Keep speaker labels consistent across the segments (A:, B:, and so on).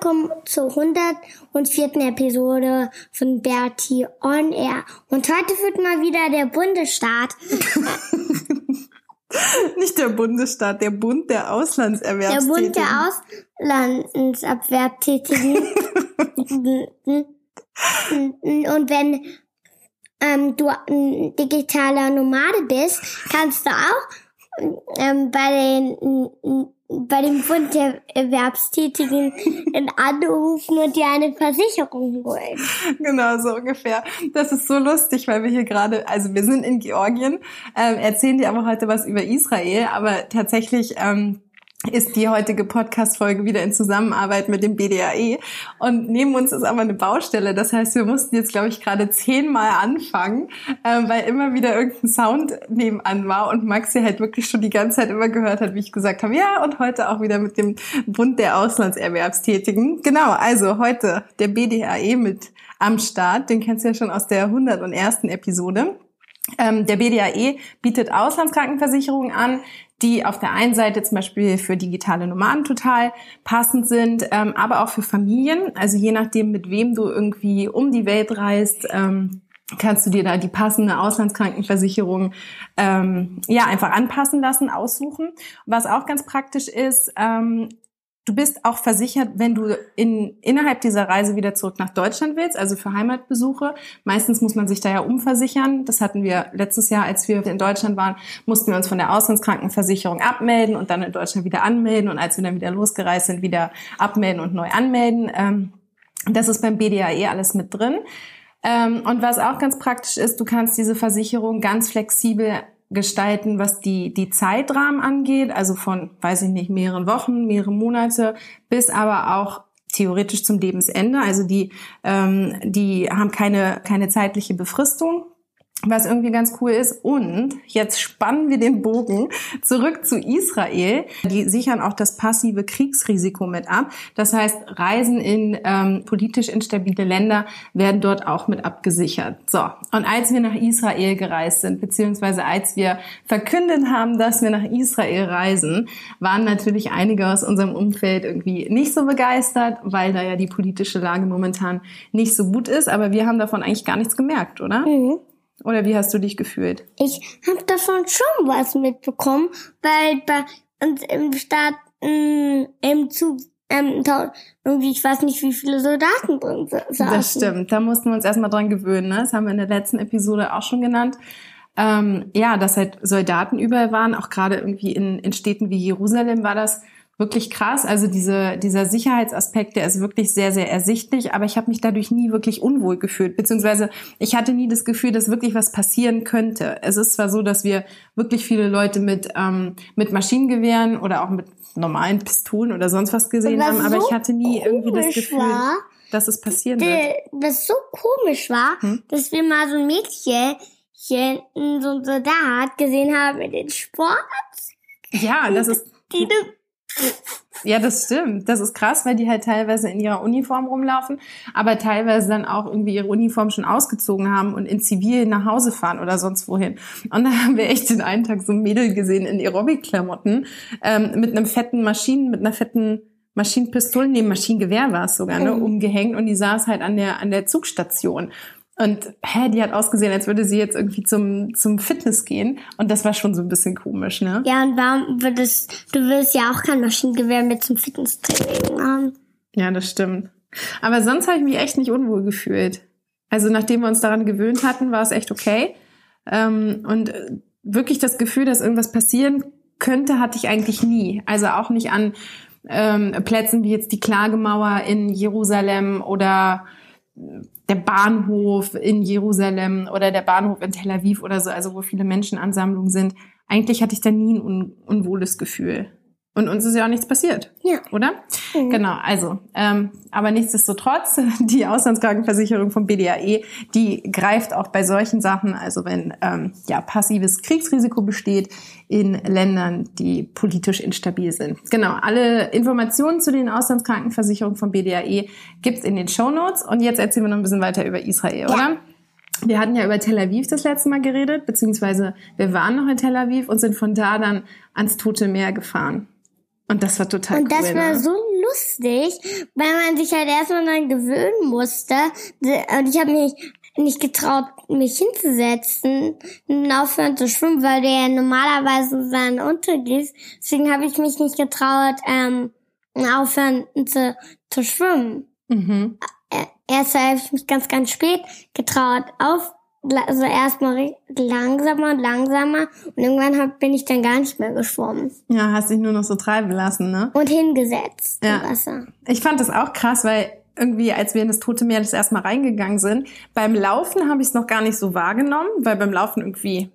A: Willkommen zur 104. Episode von Bertie on Air. Und heute wird mal wieder der Bundesstaat.
B: Nicht der Bundesstaat, der Bund der
A: Der
B: Auslandserwerbstätigen.
A: Bund der Auslandserwerbstätigen. Und wenn ähm, du ein digitaler Nomade bist, kannst du auch ähm, bei den bei dem Bund der Erwerbstätigen anrufen und dir eine Versicherung holen.
B: Genau, so ungefähr. Das ist so lustig, weil wir hier gerade, also wir sind in Georgien, ähm, erzählen dir aber heute was über Israel, aber tatsächlich ähm, ist die heutige Podcast-Folge wieder in Zusammenarbeit mit dem BDAE und neben uns ist aber eine Baustelle. Das heißt, wir mussten jetzt, glaube ich, gerade zehnmal anfangen, ähm, weil immer wieder irgendein Sound nebenan war und Maxi halt wirklich schon die ganze Zeit immer gehört hat, wie ich gesagt habe, ja, und heute auch wieder mit dem Bund der Auslandserwerbstätigen. Genau, also heute der BDAE mit am Start. Den kennst du ja schon aus der 101. Episode. Ähm, der BDAE bietet Auslandskrankenversicherungen an, die auf der einen Seite zum Beispiel für digitale Nomaden total passend sind, ähm, aber auch für Familien. Also je nachdem, mit wem du irgendwie um die Welt reist, ähm, kannst du dir da die passende Auslandskrankenversicherung ähm, ja einfach anpassen lassen, aussuchen. Was auch ganz praktisch ist, ähm, Du bist auch versichert, wenn du in, innerhalb dieser Reise wieder zurück nach Deutschland willst, also für Heimatbesuche. Meistens muss man sich da ja umversichern. Das hatten wir letztes Jahr, als wir in Deutschland waren, mussten wir uns von der Auslandskrankenversicherung abmelden und dann in Deutschland wieder anmelden und als wir dann wieder losgereist sind, wieder abmelden und neu anmelden. Ähm, das ist beim BDAE alles mit drin. Ähm, und was auch ganz praktisch ist, du kannst diese Versicherung ganz flexibel gestalten, was die, die Zeitrahmen angeht, also von, weiß ich nicht, mehreren Wochen, mehrere Monate, bis aber auch theoretisch zum Lebensende. Also die, ähm, die haben keine, keine zeitliche Befristung was irgendwie ganz cool ist. Und jetzt spannen wir den Bogen zurück zu Israel. Die sichern auch das passive Kriegsrisiko mit ab. Das heißt, Reisen in ähm, politisch instabile Länder werden dort auch mit abgesichert. So, und als wir nach Israel gereist sind, beziehungsweise als wir verkündet haben, dass wir nach Israel reisen, waren natürlich einige aus unserem Umfeld irgendwie nicht so begeistert, weil da ja die politische Lage momentan nicht so gut ist. Aber wir haben davon eigentlich gar nichts gemerkt, oder?
A: Mhm.
B: Oder wie hast du dich gefühlt?
A: Ich habe davon schon was mitbekommen, weil bei uns im Staat mh, im Zug ähm, irgendwie, ich weiß nicht, wie viele Soldaten drin saßen.
B: Das stimmt. Da mussten wir uns erstmal dran gewöhnen. Ne? Das haben wir in der letzten Episode auch schon genannt. Ähm, ja, dass halt Soldaten überall waren, auch gerade irgendwie in, in Städten wie Jerusalem war das wirklich krass. Also diese, dieser Sicherheitsaspekt, der ist wirklich sehr, sehr ersichtlich, aber ich habe mich dadurch nie wirklich unwohl gefühlt, beziehungsweise ich hatte nie das Gefühl, dass wirklich was passieren könnte. Es ist zwar so, dass wir wirklich viele Leute mit, ähm, mit Maschinengewehren oder auch mit normalen Pistolen oder sonst was gesehen haben, aber
A: so
B: ich hatte nie irgendwie das Gefühl,
A: war,
B: dass es passieren wird.
A: Das so komisch war,
B: Hm?
A: dass wir mal so ein Mädchen, so ein Soldat gesehen haben mit den Sport,
B: Ja, das ist
A: die du
B: Ja, das stimmt. Das ist krass, weil die halt teilweise in ihrer Uniform rumlaufen, aber teilweise dann auch irgendwie ihre Uniform schon ausgezogen haben und in Zivil nach Hause fahren oder sonst wohin. Und da haben wir echt den einen Tag so ein Mädel gesehen in Aerobic-Klamotten ähm, mit einem fetten Maschinen, mit einer fetten Maschinenpistole, nee, Maschinengewehr war es sogar, ne,
A: Mhm.
B: umgehängt und die saß halt an der, an der Zugstation. Und hä, die hat ausgesehen, als würde sie jetzt irgendwie zum, zum Fitness gehen. Und das war schon so ein bisschen komisch, ne?
A: Ja, und warum würdest, du willst ja auch kein Maschinengewehr mit zum Fitnesstraining haben.
B: Ja, das stimmt. Aber sonst habe ich mich echt nicht unwohl gefühlt. Also nachdem wir uns daran gewöhnt hatten, war es echt okay. Ähm, und äh, wirklich das Gefühl, dass irgendwas passieren könnte, hatte ich eigentlich nie. Also auch nicht an ähm, Plätzen wie jetzt die Klagemauer in Jerusalem oder der Bahnhof in Jerusalem oder der Bahnhof in Tel Aviv oder so, also wo viele Menschenansammlungen sind. Eigentlich hatte ich da nie ein un unwohles Gefühl. Und uns ist ja auch nichts passiert.
A: Ja.
B: Oder?
A: Mhm.
B: Genau, also, ähm, aber nichtsdestotrotz, die Auslandskrankenversicherung vom BDAE, die greift auch bei solchen Sachen, also wenn ähm, ja passives Kriegsrisiko besteht in Ländern, die politisch instabil sind. Genau, alle Informationen zu den Auslandskrankenversicherungen vom BDAE gibt's in den Show Notes. Und jetzt erzählen wir noch ein bisschen weiter über Israel,
A: Ja.
B: oder? Wir hatten ja über Tel Aviv das letzte Mal geredet, beziehungsweise wir waren noch in Tel Aviv und sind von da dann ans Tote Meer gefahren. Und das war total
A: Und
B: cool.
A: das war
B: ne?
A: so lustig, weil man sich halt erstmal daran gewöhnen musste. Und ich habe mich nicht getraut, mich hinzusetzen und aufhören zu schwimmen, weil der ja normalerweise dann untergehst. Deswegen habe ich mich nicht getraut, ähm, aufhören zu, zu schwimmen.
B: Mhm.
A: Ä- Erst habe ich mich ganz, ganz spät getraut auf, also erstmal langsamer und langsamer und irgendwann hab, bin ich dann gar nicht mehr geschwommen
B: Ja, hast dich nur noch so treiben lassen, ne?
A: und hingesetzt
B: Ja.
A: im Wasser.
B: Ich fand das auch krass, weil irgendwie, als wir in das Tote Meer das erste Mal reingegangen sind, beim Laufen habe ich es noch gar nicht so wahrgenommen, weil beim Laufen irgendwie,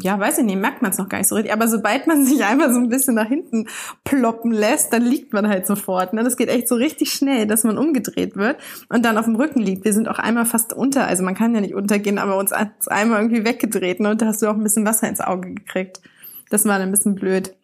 B: ja, weiß ich nicht, merkt man es noch gar nicht so richtig. Aber sobald man sich einmal so ein bisschen nach hinten ploppen lässt, dann liegt man halt sofort. Ne? Das geht echt so richtig schnell, dass man umgedreht wird und dann auf dem Rücken liegt. Wir sind auch einmal fast unter, also man kann ja nicht untergehen, aber uns hat's einmal irgendwie weggedreht. Ne? Und da hast du auch ein bisschen Wasser ins Auge gekriegt. Das war dann ein bisschen blöd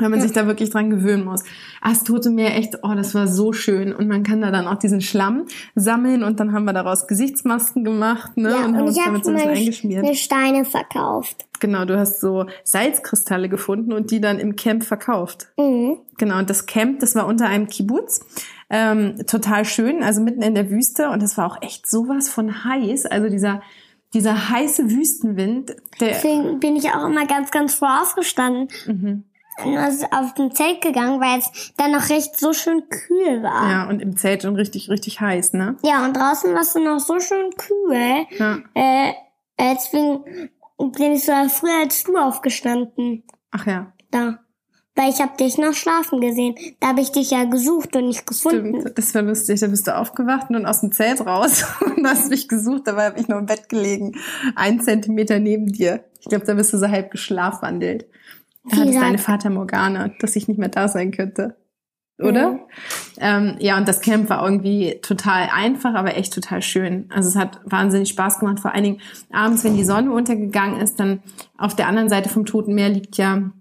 B: wenn man sich da wirklich dran gewöhnen muss. Ah, das Tote Meer, echt, oh, das war so schön. Und man kann da dann auch diesen Schlamm sammeln und dann haben wir daraus Gesichtsmasken gemacht, ne?
A: Ja,
B: und haben
A: und
B: uns
A: ich habe
B: damit so ein bisschen eingeschmiert.
A: meine Steine verkauft.
B: Genau, du hast so Salzkristalle gefunden und die dann im Camp verkauft.
A: Mhm.
B: Genau, und das Camp, das war unter einem Kibbutz. Ähm, total schön, also mitten in der Wüste. Und das war auch echt sowas von heiß. Also dieser, dieser heiße Wüstenwind, der.
A: Deswegen bin ich auch immer ganz, ganz vor aufgestanden
B: Mhm.
A: Ist auf dem Zelt gegangen, weil es dann noch recht so schön kühl war.
B: Ja, und im Zelt schon richtig, richtig heiß, ne?
A: Ja, und draußen war es dann noch so schön kühl.
B: Ja.
A: Äh, äh, deswegen bin ich so früher als du aufgestanden.
B: Ach ja.
A: Da. Weil ich habe dich noch schlafen gesehen. Da habe ich dich ja gesucht und nicht gefunden.
B: Stimmt, das war lustig. Da bist du aufgewacht und aus dem Zelt raus und hast mich gesucht. Dabei habe ich noch im Bett gelegen, ein Zentimeter neben dir. Ich glaube, da bist du so halb geschlafwandelt. Da
A: Wie
B: hattest
A: gesagt-
B: deine Vater Morgana, dass ich nicht mehr da sein könnte. Oder? Ähm, ja, und das Camp war irgendwie total einfach, aber echt total schön. Also es hat wahnsinnig Spaß gemacht. Vor allen Dingen abends, wenn die Sonne untergegangen ist, dann auf der anderen Seite vom Toten Meer liegt ja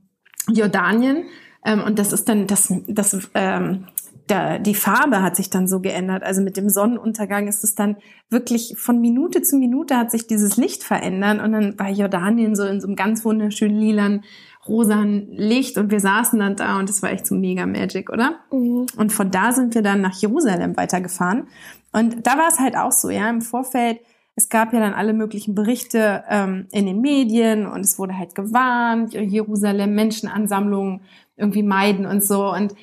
B: Jordanien. Ähm, und das ist dann das, das ähm, da, die Farbe hat sich dann so geändert. Also mit dem Sonnenuntergang ist es dann wirklich von Minute zu Minute hat sich dieses Licht verändert und dann war Jordanien so in so einem ganz wunderschönen lilan, rosan Licht und wir saßen dann da und das war echt so mega Magic, oder?
A: Mhm.
B: Und von da sind wir dann nach Jerusalem weitergefahren. Und da war es halt auch so, ja, im Vorfeld, es gab ja dann alle möglichen Berichte ähm, in den Medien und es wurde halt gewarnt, Jerusalem, Menschenansammlungen irgendwie meiden und so. Und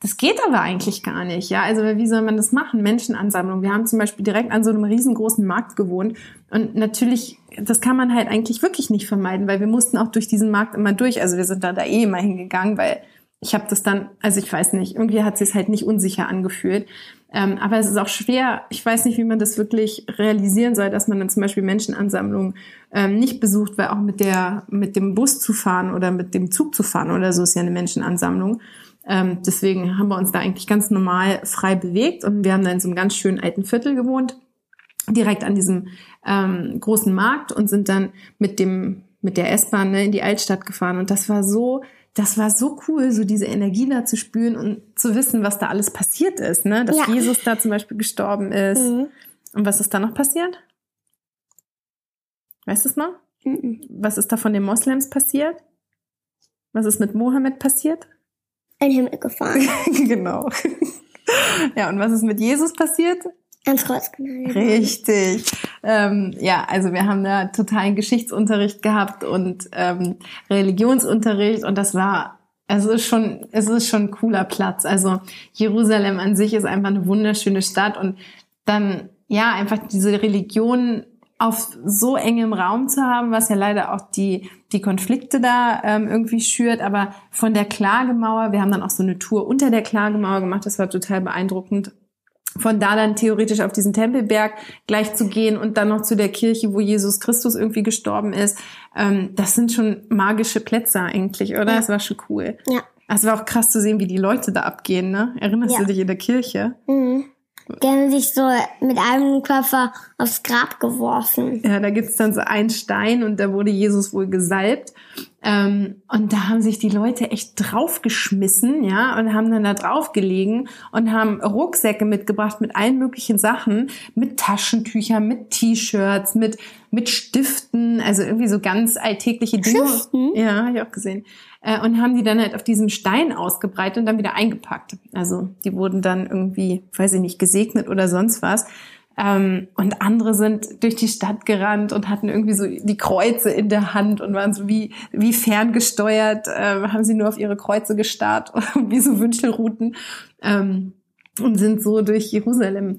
B: das geht aber eigentlich gar nicht, ja. Also wie soll man das machen? Menschenansammlung. Wir haben zum Beispiel direkt an so einem riesengroßen Markt gewohnt und natürlich, das kann man halt eigentlich wirklich nicht vermeiden, weil wir mussten auch durch diesen Markt immer durch. Also wir sind da da eh immer hingegangen, weil ich habe das dann, also ich weiß nicht, irgendwie hat es halt nicht unsicher angefühlt. Ähm, aber es ist auch schwer, ich weiß nicht, wie man das wirklich realisieren soll, dass man dann zum Beispiel Menschenansammlungen ähm, nicht besucht, weil auch mit der, mit dem Bus zu fahren oder mit dem Zug zu fahren oder so ist ja eine Menschenansammlung. Ähm, deswegen haben wir uns da eigentlich ganz normal frei bewegt und wir haben da in so einem ganz schönen alten Viertel gewohnt, direkt an diesem ähm, großen Markt und sind dann mit dem mit der S-Bahn ne, in die Altstadt gefahren und das war so das war so cool, so diese Energie da zu spüren und zu wissen, was da alles passiert ist, ne? Dass
A: Ja.
B: Jesus da zum Beispiel gestorben ist.
A: Mhm.
B: Und was ist da noch passiert? Weißt du es noch?
A: Mhm.
B: Was ist da von den Moslems passiert? Was ist mit Mohammed passiert?
A: In den Himmel gefahren.
B: genau. ja, und was ist mit Jesus passiert?
A: Ans Kreuz genagelt.
B: Richtig. Ähm, ja, also wir haben da totalen Geschichtsunterricht gehabt und ähm, Religionsunterricht und das war, es ist schon, es ist schon ein cooler Platz. Also Jerusalem an sich ist einfach eine wunderschöne Stadt und dann ja einfach diese Religion auf so engem Raum zu haben, was ja leider auch die, die Konflikte da ähm, irgendwie schürt. Aber von der Klagemauer, wir haben dann auch so eine Tour unter der Klagemauer gemacht, das war total beeindruckend. Von da dann theoretisch auf diesen Tempelberg gleich zu gehen und dann noch zu der Kirche, wo Jesus Christus irgendwie gestorben ist, ähm, das sind schon magische Plätze eigentlich, oder?
A: Ja.
B: Das war schon cool.
A: Ja.
B: Es war auch krass zu sehen, wie die Leute da abgehen, ne? Erinnerst
A: Ja.
B: du dich in der Kirche?
A: Mhm. Die haben sich so mit einem Körper aufs Grab geworfen.
B: Ja, da gibt's dann so einen Stein und da wurde Jesus wohl gesalbt. Ähm, und da haben sich die Leute echt draufgeschmissen, ja, und haben dann da drauf gelegen und haben Rucksäcke mitgebracht mit allen möglichen Sachen, mit Taschentüchern, mit T-Shirts, mit, mit Stiften, also irgendwie so ganz alltägliche Dinge.
A: Stiften?
B: Ja, habe ich auch gesehen. Äh, und haben die dann halt auf diesem Stein ausgebreitet und dann wieder eingepackt. Also die wurden dann irgendwie, weiß ich nicht, gesegnet oder sonst was. Ähm, und andere sind durch die Stadt gerannt und hatten irgendwie so die Kreuze in der Hand und waren so wie, wie ferngesteuert, äh, haben sie nur auf ihre Kreuze gestarrt, wie so Wünschelrouten ähm, und sind so durch Jerusalem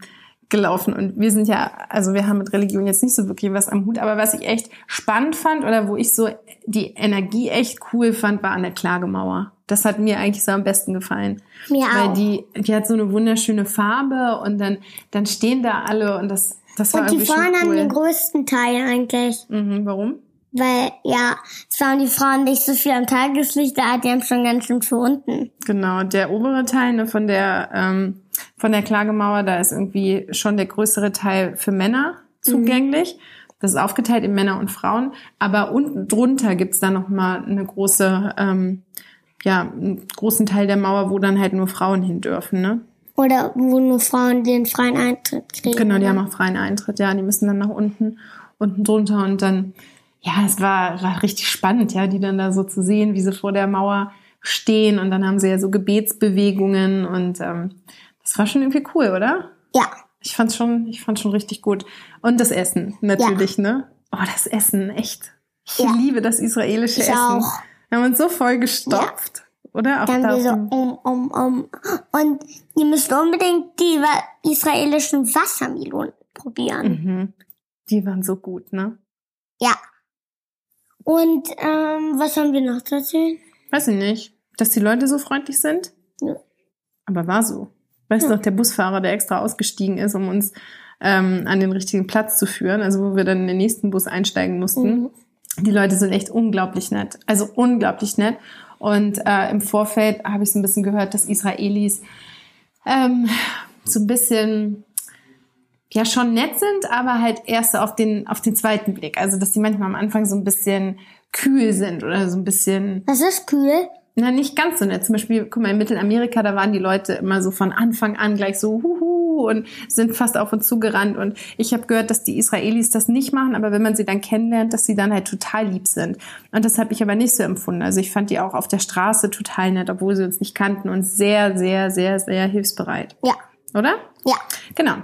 B: gelaufen. Und wir sind ja, also wir haben mit Religion jetzt nicht so wirklich was am Hut, aber was ich echt spannend fand oder wo ich so die Energie echt cool fand, war an der Klagemauer. Das hat mir eigentlich so am besten gefallen.
A: Mir
B: Weil
A: auch.
B: die, die hat so eine wunderschöne Farbe und dann, dann stehen da alle und das, das war
A: Und die Frauen haben
B: cool.
A: den größten Teil eigentlich.
B: Mhm, warum?
A: Weil, ja, es waren die Frauen nicht so viel am Tageslicht da, die haben schon ganz schön für unten.
B: Genau, der obere Teil ne, von der ähm, von der Klagemauer, da ist irgendwie schon der größere Teil für Männer zugänglich. Das ist aufgeteilt in Männer und Frauen, aber unten drunter gibt's da noch mal eine große, ähm, ja, einen großen Teil der Mauer, wo dann halt nur Frauen hin dürfen, ne?
A: Oder wo nur Frauen den freien Eintritt kriegen.
B: Genau, die
A: oder?
B: haben auch freien Eintritt, ja, die müssen dann nach unten, unten drunter und dann, ja, es war, war richtig spannend, ja, die dann da so zu sehen, wie sie vor der Mauer stehen und dann haben sie ja so Gebetsbewegungen und ähm, das war schon irgendwie cool, oder?
A: Ja,
B: Ich fand's schon, ich fand's schon richtig gut. Und das Essen, natürlich, ne? Oh, das Essen, echt. Ich
A: Ja.
B: liebe das israelische
A: Ich
B: Essen.
A: auch.
B: Wir haben uns so voll gestopft, oder? Auch
A: dann
B: da
A: wir so um, um, um. Und ihr müsst unbedingt die israelischen Wassermelonen probieren.
B: mhm. Die waren so gut, ne?
A: Ja. Und ähm, was haben wir noch zu erzählen?
B: Weiß ich nicht. Dass die Leute so freundlich sind?
A: Ja.
B: Aber war so. Weißt du noch, der Busfahrer, der extra ausgestiegen ist, um uns ähm, an den richtigen Platz zu führen, also wo wir dann in den nächsten Bus einsteigen mussten.
A: Mhm.
B: Die Leute sind echt unglaublich nett. Also unglaublich nett. Und äh, im Vorfeld habe ich so ein bisschen gehört, dass Israelis ähm, so ein bisschen ja schon nett sind, aber halt erst auf den auf den zweiten Blick. Also dass die manchmal am Anfang so ein bisschen kühl sind oder so ein bisschen
A: Das ist kühl.
B: Na, nicht ganz so nett. Zum Beispiel, guck mal, in Mittelamerika, da waren die Leute immer so von Anfang an gleich so huhu und sind fast auf uns zugerannt. Und ich habe gehört, dass die Israelis das nicht machen, aber wenn man sie dann kennenlernt, dass sie dann halt total lieb sind. Und das habe ich aber nicht so empfunden. Also ich fand die auch auf der Straße total nett, obwohl sie uns nicht kannten und sehr, sehr, sehr, sehr hilfsbereit.
A: Ja.
B: Oder?
A: Ja.
B: Genau.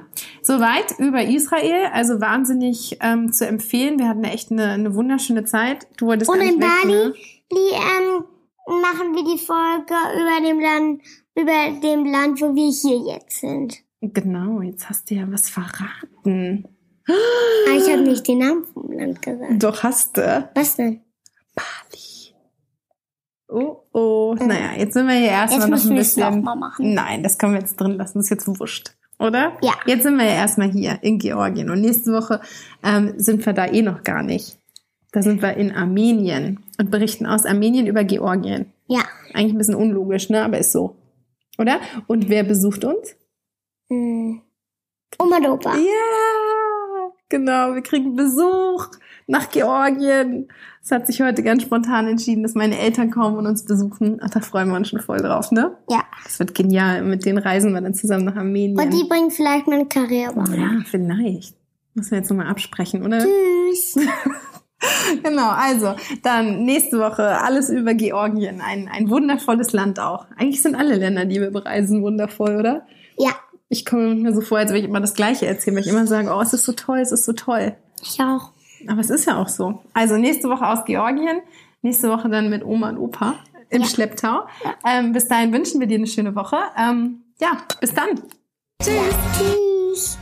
B: Soweit über Israel. Also wahnsinnig ähm, zu empfehlen. Wir hatten echt eine, eine wunderschöne Zeit. Du wolltest
A: Und in Bali
B: ne?
A: die, ähm, machen wir die Folge über dem Land, über dem Land, wo wir hier jetzt sind.
B: Genau, jetzt hast du ja was verraten.
A: Ah, ich habe nicht den Namen vom Land gesagt.
B: Doch hast du.
A: Was denn?
B: Bali. Oh, oh. Naja, jetzt sind wir hier erstmal noch ein bisschen.
A: noch machen.
B: Nein, das können wir jetzt drin lassen. Das ist jetzt wurscht. Oder?
A: Ja.
B: Jetzt sind wir ja erstmal hier in Georgien. Und nächste Woche ähm, sind wir da eh noch gar nicht. Da sind wir in Armenien und berichten aus Armenien über Georgien.
A: Ja.
B: Eigentlich ein bisschen unlogisch, ne? Aber ist so. Oder? Und wer besucht uns?
A: Hm. Oma und Opa.
B: Ja, genau. Wir kriegen Besuch nach Georgien. Es hat sich heute ganz spontan entschieden, dass meine Eltern kommen und uns besuchen. Ach, da freuen wir uns schon voll drauf, ne?
A: Ja.
B: Das wird genial. Mit denen reisen wir dann zusammen nach Armenien.
A: Und die bringen vielleicht meine Karriere.
B: ja, vielleicht. Müssen wir jetzt nochmal absprechen, oder?
A: Tschüss.
B: Genau, also dann nächste Woche alles über Georgien. Ein, ein wundervolles Land auch. Eigentlich sind alle Länder, die wir bereisen, wundervoll, oder?
A: Ja,
B: Ich komme mir so vor, als würde ich immer das Gleiche erzählen, weil ich immer sage, oh, es ist so toll, es ist so toll.
A: ich auch.
B: Aber es ist ja auch so. Also nächste Woche aus Georgien, nächste Woche dann mit Oma und Opa im
A: Ja.
B: Schlepptau. Ähm, bis dahin wünschen wir dir eine schöne Woche. Ähm, ja, bis dann.
A: Tschüss. Tschüss.